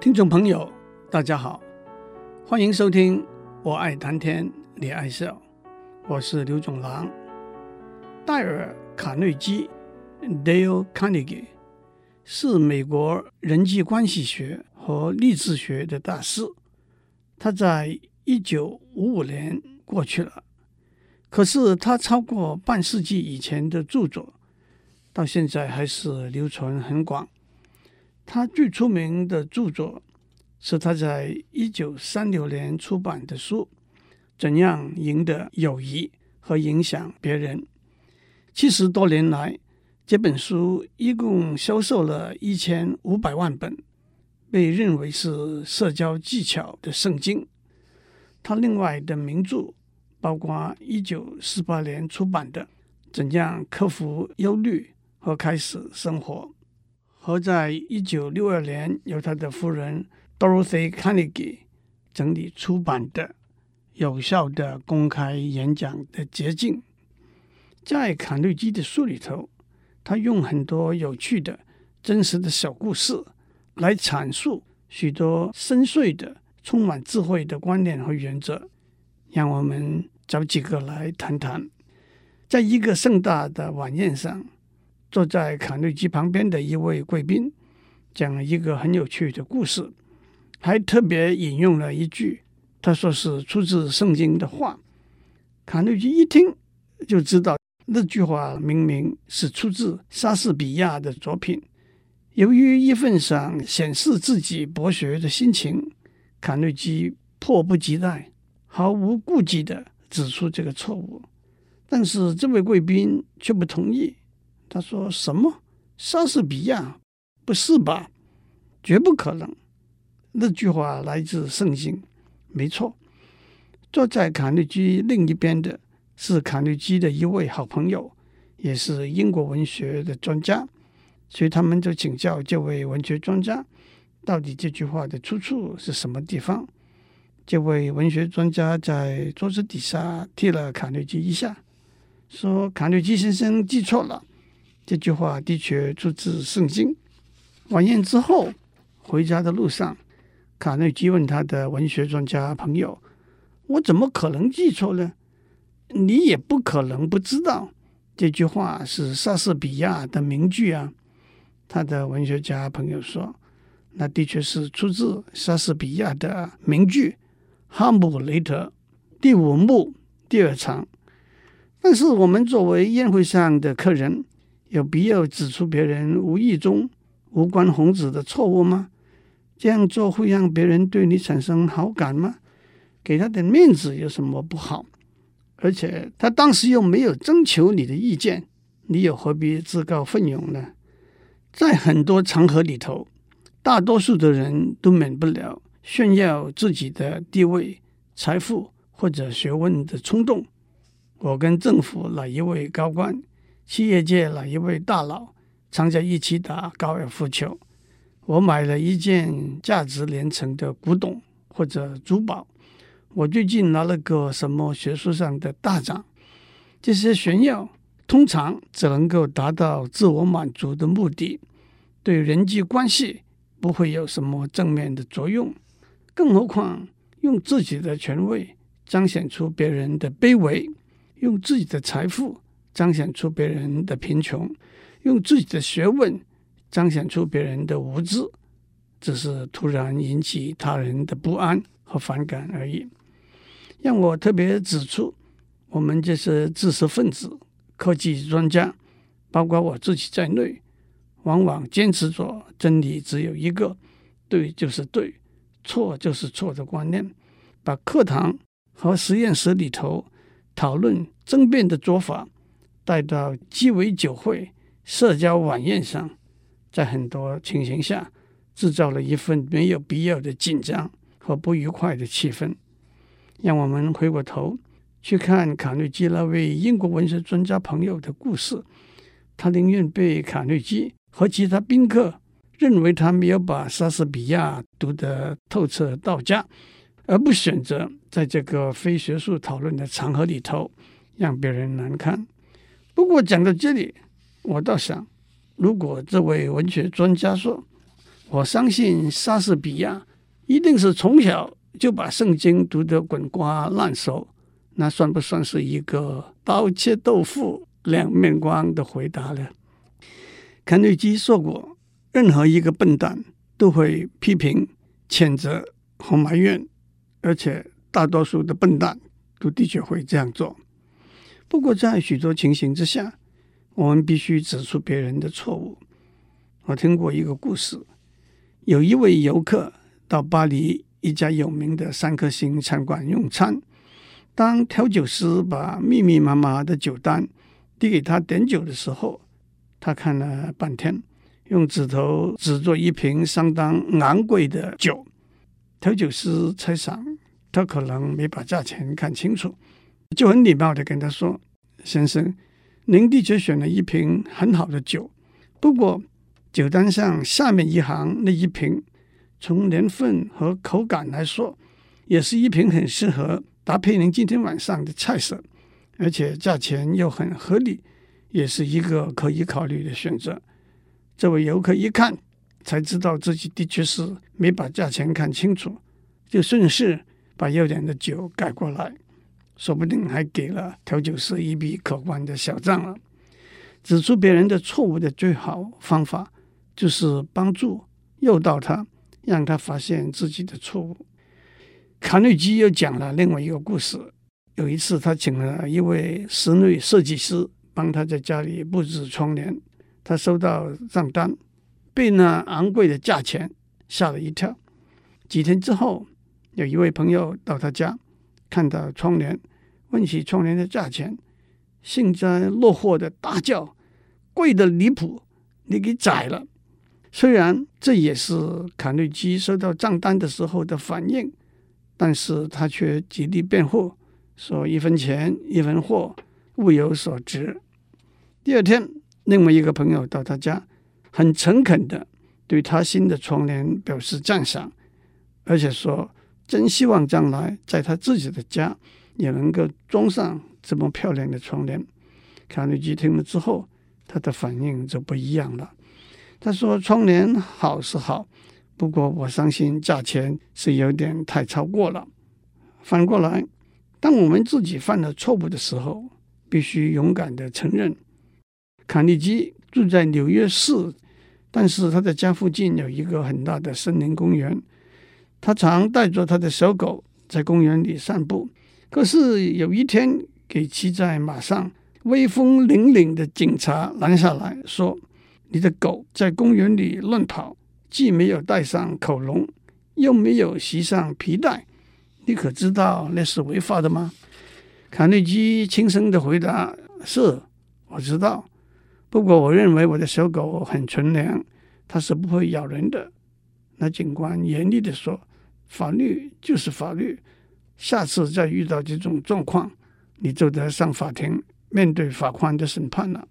听众朋友，大家好，欢迎收听《我爱谈天，你爱笑》，我是刘总郎。戴尔·卡内基 （Dale Carnegie） 是美国人际关系学和励志学的大师。他在一九五五年过去了，可是他超过半世纪以前的著作，到现在还是流传很广。他最出名的著作是他在一九三六年出版的书《怎样赢得友谊和影响别人》。七十多年来，这本书一共销售了一千五百万本，被认为是社交技巧的圣经。他另外的名著包括一九四八年出版的《怎样克服忧虑和开始生活》。和在一九六二年由他的夫人 Dorothy Carnegie 整理出版的《有效的公开演讲的捷径》。在卡内基的书里头，他用很多有趣的、真实的小故事来阐述许多深邃的、充满智慧的观念和原则。让我们找几个来谈谈。在一个盛大的晚宴上。坐在卡内基旁边的一位贵宾讲了一个很有趣的故事，还特别引用了一句，他说是出自圣经的话。卡内基一听就知道那句话明明是出自莎士比亚的作品。由于一份想显示自己博学的心情，卡内基迫不及待、毫无顾忌地指出这个错误，但是这位贵宾却不同意。他说：“什么？莎士比亚？不是吧？绝不可能！那句话来自圣经，没错。坐在卡内基另一边的是卡内基的一位好朋友，也是英国文学的专家，所以他们就请教这位文学专家，到底这句话的出处是什么地方？这位文学专家在桌子底下踢了卡内基一下，说：‘卡内基先生记错了。’这句话的确出自圣经。晚宴之后，回家的路上，卡内基问他的文学专家朋友：“我怎么可能记错呢？你也不可能不知道这句话是莎士比亚的名句啊。”他的文学家朋友说：“那的确是出自莎士比亚的名句《哈姆雷特》第五幕第二场。”但是我们作为宴会上的客人，有必要指出别人无意中无关宏旨的错误吗？这样做会让别人对你产生好感吗？给他点面子有什么不好？而且他当时又没有征求你的意见，你又何必自告奋勇呢？在很多场合里头，大多数的人都免不了炫耀自己的地位、财富或者学问的冲动。我跟政府哪一位高官？企业界哪一位大佬常在一起打高尔夫球？我买了一件价值连城的古董或者珠宝。我最近拿了个什么学术上的大奖。这些炫耀通常只能够达到自我满足的目的，对人际关系不会有什么正面的作用。更何况用自己的权位彰显出别人的卑微，用自己的财富。彰显出别人的贫穷，用自己的学问彰显出别人的无知，只是突然引起他人的不安和反感而已。让我特别指出，我们这些知识分子、科技专家，包括我自己在内，往往坚持着真理只有一个，对就是对，错就是错的观念，把课堂和实验室里头讨论争辩的做法。带到鸡尾酒会、社交晚宴上，在很多情形下制造了一份没有必要的紧张和不愉快的气氛。让我们回过头去看卡内基那位英国文学专家朋友的故事。他宁愿被卡内基和其他宾客认为他没有把莎士比亚读得透彻到家，而不选择在这个非学术讨论的场合里头让别人难堪。不过讲到这里，我倒想，如果这位文学专家说我相信莎士比亚一定是从小就把圣经读得滚瓜烂熟，那算不算是一个刀切豆腐两面光的回答呢？肯内基说过，任何一个笨蛋都会批评、谴责和埋怨，而且大多数的笨蛋都的确会这样做。不过，在许多情形之下，我们必须指出别人的错误。我听过一个故事。有一位游客到巴黎一家有名的三颗星餐馆用餐，当调酒师把密密麻麻的酒单递给他点酒的时候，他看了半天，用指头指着一瓶相当昂贵的酒。调酒师猜想他可能没把价钱看清楚，就很礼貌地跟他说：“先生，您的确选了一瓶很好的酒，不过。”酒单上下面一行那一瓶，从年份和口感来说，也是一瓶很适合搭配您今天晚上的菜色，而且价钱又很合理，也是一个可以考虑的选择。这位游客一看，才知道自己的确是没把价钱看清楚，就顺势把要点的酒改过来，说不定还给了调酒师一笔可观的小账了。指出别人的错误的最好方法。就是帮助诱导他，让他发现自己的错误。卡内基又讲了另外一个故事。有一次，他请了一位室内设计师帮他在家里布置窗帘。他收到账单，被那昂贵的价钱吓了一跳。几天之后，有一位朋友到他家，看到窗帘，问起窗帘的价钱，幸灾乐祸的大叫：“贵的离谱！你给宰了！”虽然这也是卡内基收到账单的时候的反应，但是他却极力辩护，说一分钱一分货，物有所值。第二天，另外一个朋友到他家，很诚恳的对他新的窗帘表示赞赏，而且说真希望将来在他自己的家也能够装上这么漂亮的窗帘。卡内基听了之后，他的反应就不一样了。他说：“窗帘好是好，不过我相信价钱是有点太超过了。反过来，当我们自己犯了错误的时候，必须勇敢地承认。”卡内基住在纽约市，但是他的家附近有一个很大的森林公园。他常带着他的小狗在公园里散步。可是有一天，给骑在马上、威风凛凛的警察拦下来说。你的狗在公园里乱跑，既没有戴上口笼，又没有系上皮带，你可知道那是违法的吗？卡内基轻声的回答：“是，我知道。不过我认为我的小狗很纯良，它是不会咬人的。”那警官严厉的说：“法律就是法律，下次再遇到这种状况，你就得上法庭面对法官的审判了。”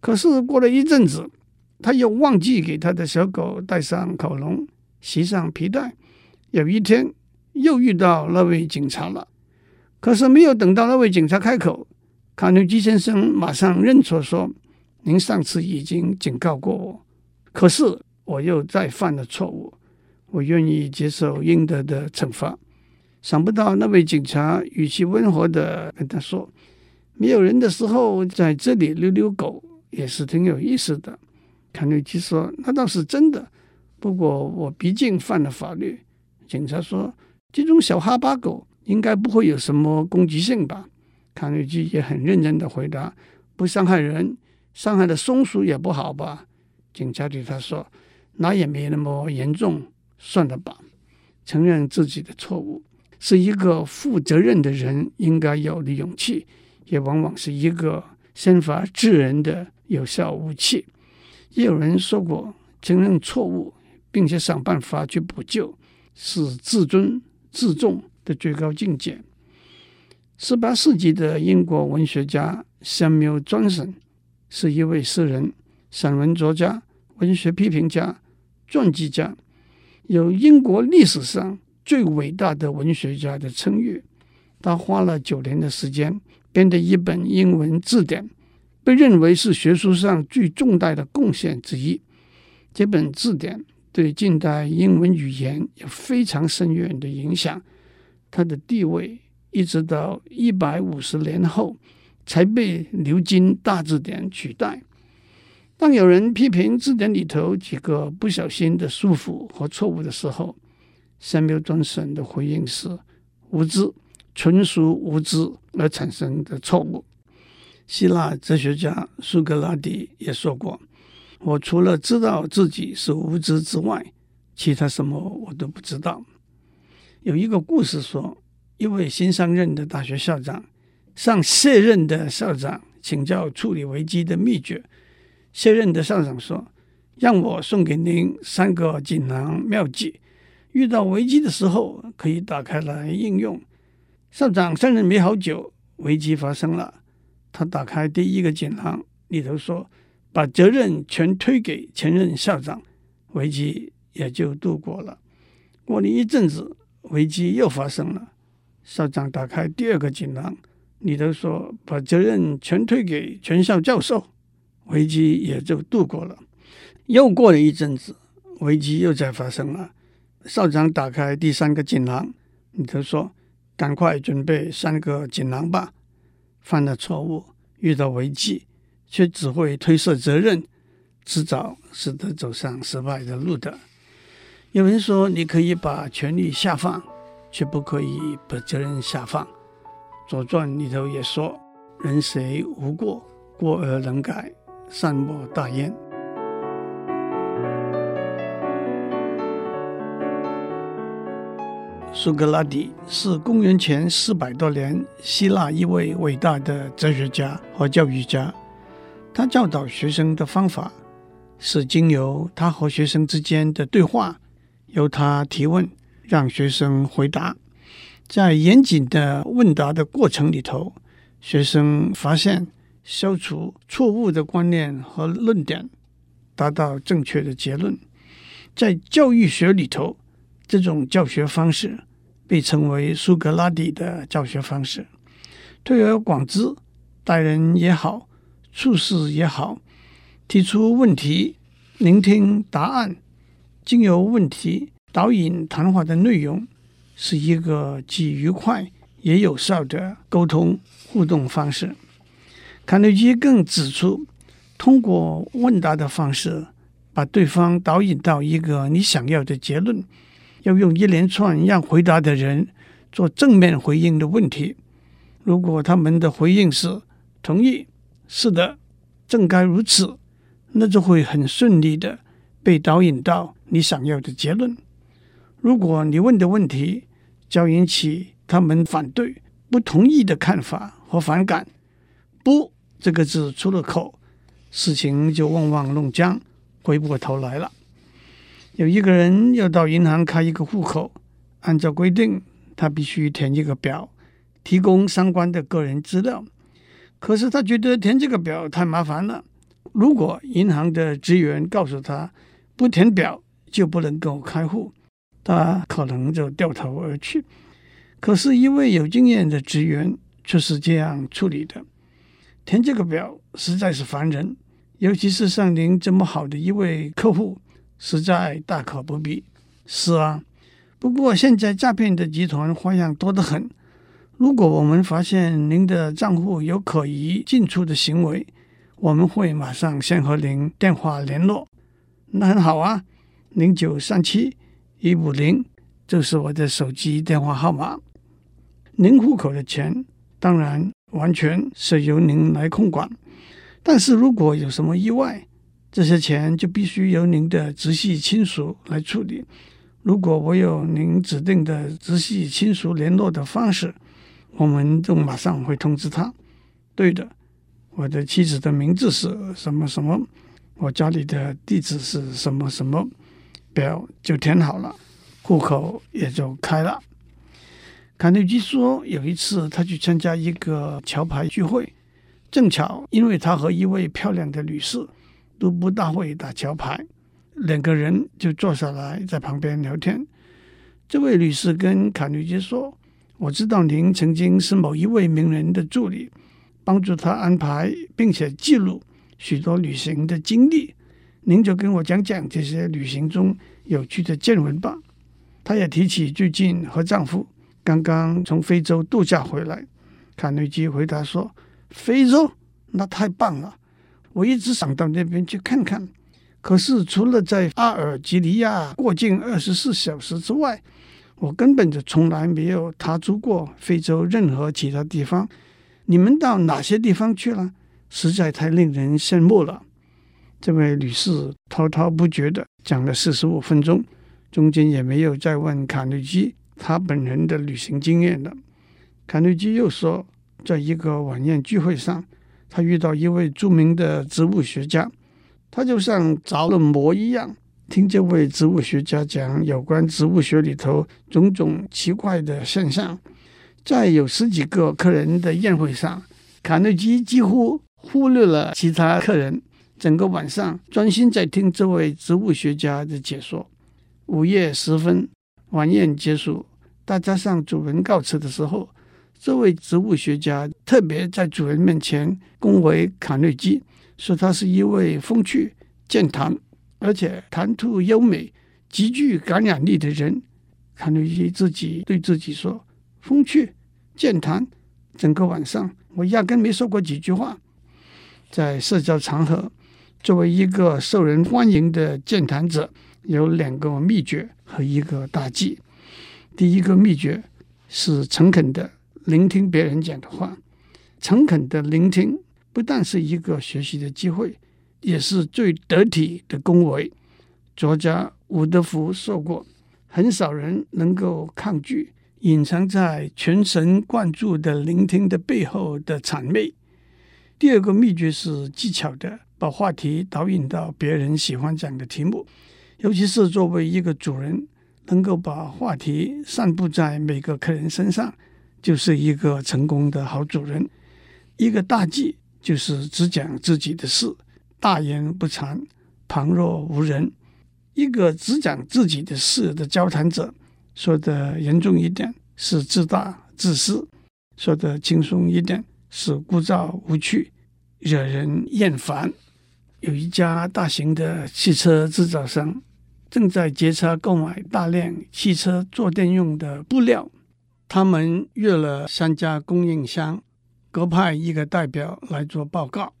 可是过了一阵子，他又忘记给他的小狗戴上口笼、系上皮带。有一天，又遇到那位警察了。可是没有等到那位警察开口，卡内基先生马上认错说：“您上次已经警告过我，可是我又再犯了错误，我愿意接受应得的惩罚。”想不到那位警察语气温和地跟他说：“没有人的时候，在这里溜溜狗。”也是挺有意思的，卡内基说：“那倒是真的，不过我毕竟犯了法律。”警察说：“这种小哈巴狗应该不会有什么攻击性吧？”卡内基也很认真的回答：“不伤害人，伤害了松鼠也不好吧？”警察对他说：“那也没那么严重，算了吧。”承认自己的错误是一个负责任的人应该有的勇气，也往往是一个先发制人的有效武器。也有人说过，承认错误并且想办法去补救，是自尊自重的最高境界。十八世纪的英国文学家 Samuel Johnson 是一位诗人、散文作家、文学批评家、传记家，有英国历史上最伟大的文学家的称誉。他花了九年的时间。编的一本英文字典，被认为是学术上最重大的贡献之一。这本字典对近代英文语言有非常深远的影响。它的地位一直到一百五十年后才被牛津大字典取代。当有人批评字典里头几个不小心的束缚和错误的时候，Samuel Johnson 的回应是：无知，纯属无知而产生的错误。希腊哲学家苏格拉底也说过：“我除了知道自己是无知之外，其他什么我都不知道。”有一个故事说，一位新上任的大学校长向卸任的校长请教处理危机的秘诀。卸任的校长说：“让我送给您三个锦囊妙计，遇到危机的时候可以打开来应用。”校长上任没好久，危机发生了。他打开第一个锦囊，里头说：“把责任全推给前任校长，危机也就度过了。”过了一阵子。危机又发生了，校长打开第二个锦囊，里头说，把责任全推给全校教授，危机也就度过了。又过了一阵子，危机又再发生了。校长打开第三个锦囊，里头说，赶快准备三个锦囊吧。犯了错误，遇到危机，却只会推卸责任，迟早是得走上失败的路的。有人说，你可以把权力下放，却不可以把责任下放。《左传》里头也说：“人谁无过？过而能改，善莫大焉。”苏格拉底是公元前四百多年希腊一位伟大的哲学家和教育家。他教导学生的方法是经由他和学生之间的对话。由他提问，让学生回答。在严谨的问答的过程里头，学生发现消除错误的观念和论点，达到正确的结论。在教育学里头，这种教学方式被称为苏格拉底的教学方式。推而广之，待人也好，处事也好，提出问题，聆听答案。经由问题导引谈话的内容，是一个既愉快也有效的沟通互动方式。卡内基更指出，通过问答的方式，把对方导引到一个你想要的结论，要用一连串让回答的人做正面回应的问题。如果他们的回应是同意，是的，正该如此，那就会很顺利的被导引到。你想要的结论。如果你问的问题将引起他们反对、不同意的看法和反感，“不”这个字出了口，事情就往往弄僵，回不过头来了。有一个人要到银行开一个户口，按照规定，他必须填一个表，提供相关的个人资料。可是他觉得填这个表太麻烦了。如果银行的职员告诉他不填表，就不能够开户，他可能就掉头而去。可是，一位有经验的职员却是这样处理的：填这个表实在是烦人，尤其是像您这么好的一位客户，实在大可不必。是啊，不过现在诈骗的集团花样多得很。如果我们发现您的账户有可疑进出的行为，我们会马上先和您电话联络。那很好啊。零九三七一五零，这是我的手机电话号码。您户口的钱当然完全是由您来控管，但是如果有什么意外，这些钱就必须由您的直系亲属来处理。如果我有您指定的直系亲属联络的方式，我们就马上会通知他。对的，我的妻子的名字是什么什么，我家里的地址是什么什么。表就填好了，户口也就开了。卡内基说，有一次他去参加一个桥牌聚会，正巧因为他和一位漂亮的女士都不大会打桥牌，两个人就坐下来在旁边聊天。这位女士跟卡内基说：“我知道您曾经是某一位名人的助理，帮助他安排并且记录许多旅行的经历。”您就跟我讲讲这些旅行中有趣的见闻吧。她也提起最近和丈夫刚刚从非洲度假回来。卡内基回答说：“非洲那太棒了，我一直想到那边去看看。可是除了在阿尔及利亚过境二十四小时之外，我根本就从来没有踏足过非洲任何其他地方。你们到哪些地方去了？实在太令人羡慕了。”这位女士滔滔不绝地讲了四十五分钟，中间也没有再问卡内基他本人的旅行经验了。卡内基又说，在一个晚宴聚会上，他遇到一位著名的植物学家，他就像着了魔一样，听这位植物学家讲有关植物学里头种种奇怪的现象。在有十几个客人的宴会上，卡内基几乎忽略了其他客人。整个晚上专心在听这位植物学家的解说。午夜时分，晚宴结束，大家向主人告辞的时候，这位植物学家特别在主人面前恭维卡内基，说他是一位风趣、健谈，而且谈吐优美、极具感染力的人。卡内基自己对自己说：“风趣、健谈，整个晚上我压根没说过几句话。”在社交场合。作为一个受人欢迎的健谈者，有两个秘诀和一个大忌。第一个秘诀是诚恳的聆听别人讲的话。诚恳的聆听不但是一个学习的机会，也是最得体的恭维。作家伍德福说过：“很少人能够抗拒隐藏在全神贯注的聆听的背后的谄媚。”第二个秘诀是技巧的。把话题导引到别人喜欢讲的题目，尤其是作为一个主人，能够把话题散布在每个客人身上，就是一个成功的好主人。一个大忌就是只讲自己的事，大言不惭，旁若无人。一个只讲自己的事的交谈者，说的严重一点是自大自私，说的轻松一点是枯燥无趣，惹人厌烦。有一家大型的汽车制造商正在结车购买大量汽车坐垫用的布料。他们约了三家供应商，各派一个代表来做报告。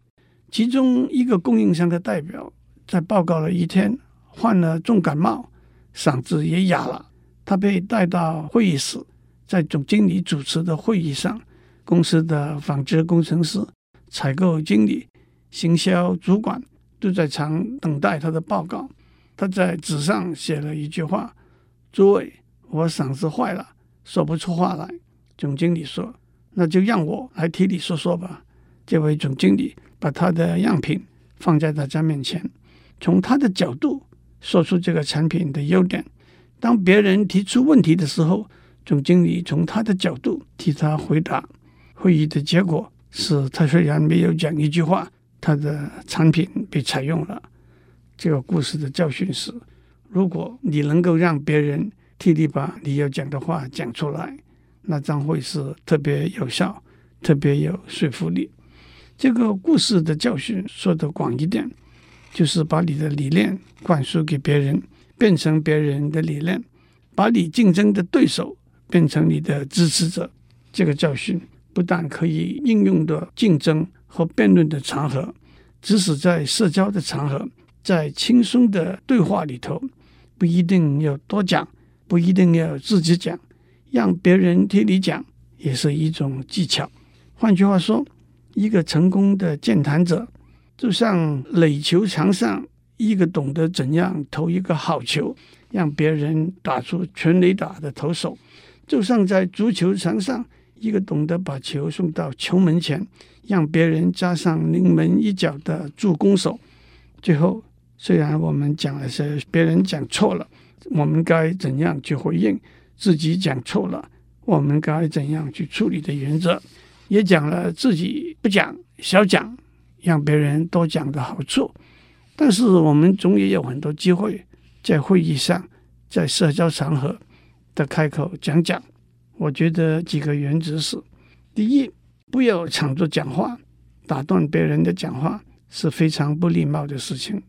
其中一个供应商的代表在报告了一天，患了重感冒，嗓子也哑了。他被带到会议室，在总经理主持的会议上，公司的纺织工程师、采购经理。行销主管都在场等待他的报告。他在纸上写了一句话：“诸位，我嗓子坏了，说不出话来。”总经理说：“那就让我来替你说说吧。”这位总经理把他的样品放在大家面前，从他的角度说出这个产品的优点。当别人提出问题的时候，总经理从他的角度替他回答。会议的结果是他虽然没有讲一句话。他的产品被采用了。这个故事的教训是：如果你能够让别人替你把你要讲的话讲出来，那将会是特别有效、特别有说服力。这个故事的教训说得广一点，就是把你的理念灌输给别人，变成别人的理念；把你竞争的对手变成你的支持者。这个教训不但可以应用的竞争。和辩论的场合，即使在社交的场合，在轻松的对话里头，不一定要多讲，不一定要自己讲，让别人替你讲，也是一种技巧。换句话说，一个成功的健谈者，就像垒球场上一个懂得怎样投一个好球，让别人打出全垒打的投手，就像在足球场上一个懂得把球送到球门前。让别人加上临门一脚的助攻手。最后，虽然我们讲了些别人讲错了，我们该怎样去回应；自己讲错了，我们该怎样去处理的原则，也讲了自己不讲、少讲，让别人多讲的好处。但是，我们总也有很多机会在会议上、在社交场合的开口讲讲。我觉得几个原则是：第一。不要抢着讲话，打断别人的讲话是非常不礼貌的事情。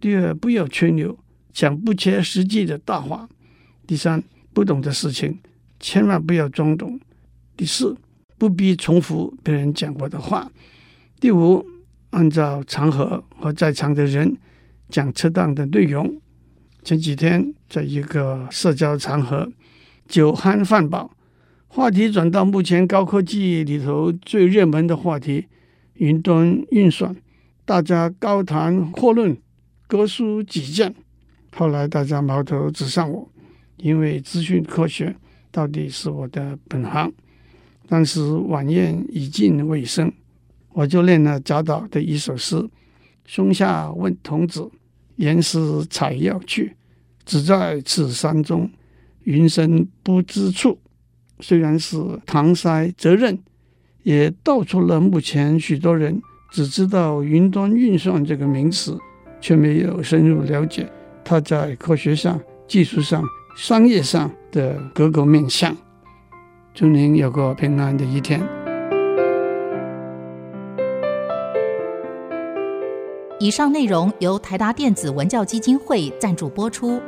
第二，不要吹牛，讲不切实际的大话；第三，不懂的事情千万不要装懂；第四，不必重复别人讲过的话；第五，按照场合和在场的人讲适当的内容。前几天在一个社交场合，酒酣饭饱，话题转到目前高科技里头最热门的话题——云端运算，大家高谈阔论，各抒己见。后来大家矛头指向我，因为资讯科学到底是我的本行。当时晚宴已近尾声，我就念了贾岛的一首诗：“松下问童子，言师采药去。只在此山中，云深不知处。”虽然是搪塞责任，也道出了目前许多人只知道云端运算这个名词，却没有深入了解。它在科学上、技术上、商业上的各个面向。祝您有个平安的一天。以上内容由台达电子文教基金会赞助播出。